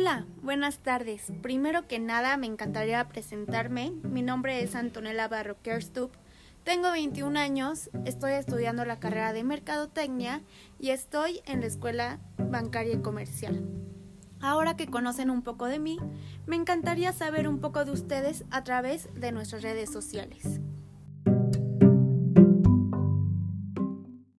Hola, Buenas tardes. Primero que nada, me encantaría presentarme. Mi nombre es Antonella Barroquerstup. Tengo 21 años, estoy estudiando la carrera de Mercadotecnia y estoy en la Escuela Bancaria y Comercial. Ahora que conocen un poco de mí, me encantaría saber un poco de ustedes a través de nuestras redes sociales.